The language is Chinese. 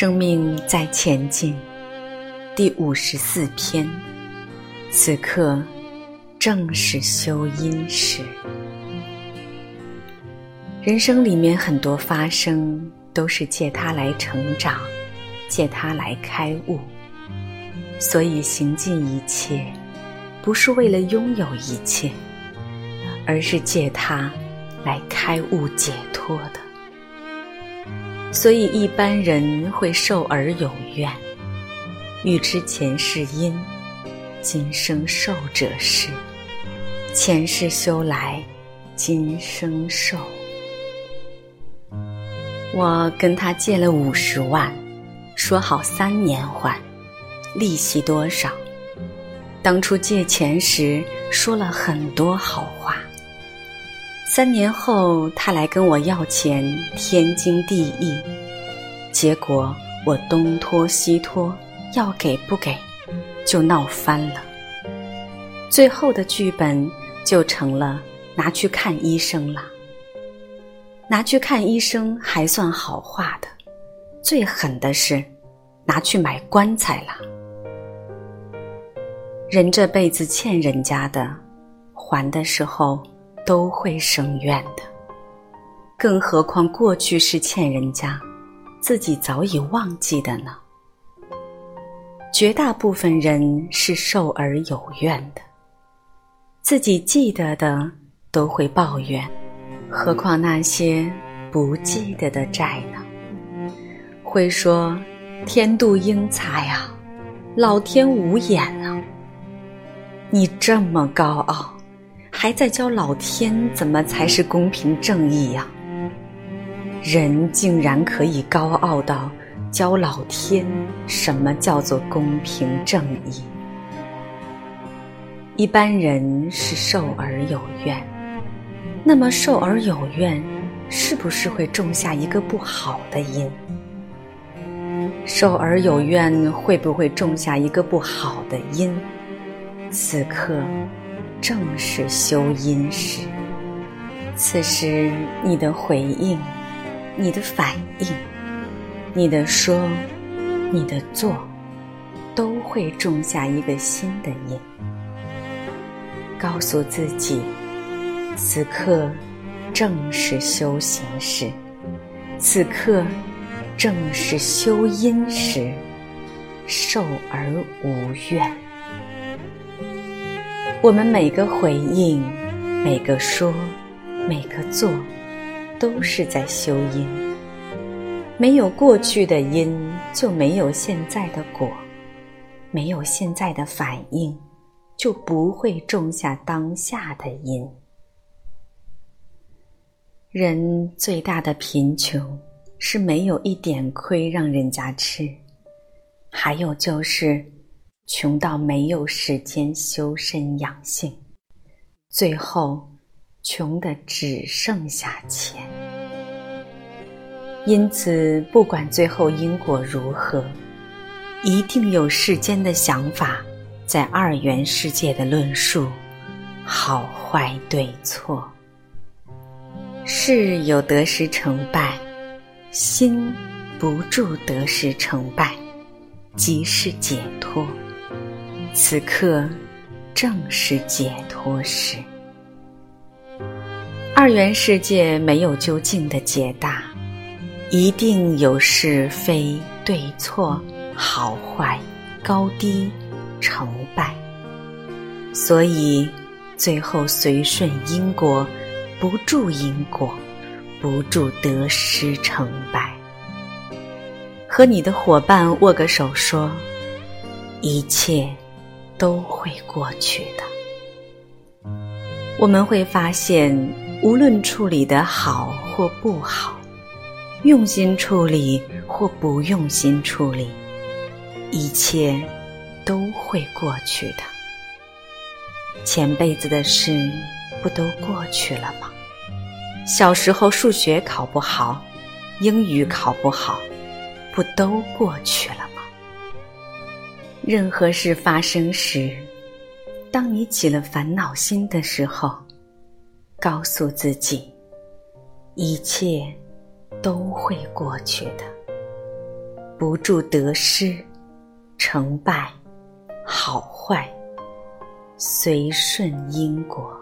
生命在前进，第五十四篇。此刻正是修因时。人生里面很多发生，都是借它来成长，借它来开悟。所以行尽一切，不是为了拥有一切，而是借它来开悟解脱的。所以一般人会受而有怨，欲知前世因，今生受者是；前世修来，今生受。我跟他借了五十万，说好三年还。利息多少？当初借钱时说了很多好话。三年后他来跟我要钱，天经地义。结果我东拖西拖，要给不给，就闹翻了。最后的剧本就成了拿去看医生了。拿去看医生还算好话的，最狠的是拿去买棺材了。人这辈子欠人家的，还的时候都会生怨的。更何况过去是欠人家，自己早已忘记的呢。绝大部分人是受而有怨的，自己记得的都会抱怨，何况那些不记得的债呢？会说天妒英才啊，老天无眼啊。你这么高傲，还在教老天怎么才是公平正义呀？人竟然可以高傲到教老天什么叫做公平正义？一般人是受而有怨，那么受而有怨，是不是会种下一个不好的因？受而有怨，会不会种下一个不好的因？此刻正是修因时，此时你的回应、你的反应、你的说、你的做，都会种下一个新的因。告诉自己，此刻正是修行时，此刻正是修因时，受而无怨。我们每个回应，每个说，每个做，都是在修因。没有过去的因，就没有现在的果；没有现在的反应，就不会种下当下的因。人最大的贫穷，是没有一点亏让人家吃，还有就是。穷到没有时间修身养性，最后穷的只剩下钱。因此，不管最后因果如何，一定有世间的想法，在二元世界的论述，好坏对错。事有得失成败，心不住得失成败，即是解脱。此刻正是解脱时。二元世界没有究竟的解答，一定有是非对错、好坏、高低、成败。所以最后随顺因果，不住因果，不住得失成败。和你的伙伴握个手，说一切。都会过去的。我们会发现，无论处理的好或不好，用心处理或不用心处理，一切都会过去的。前辈子的事不都过去了吗？小时候数学考不好，英语考不好，不都过去了？任何事发生时，当你起了烦恼心的时候，告诉自己，一切都会过去的。不住得失、成败、好坏，随顺因果。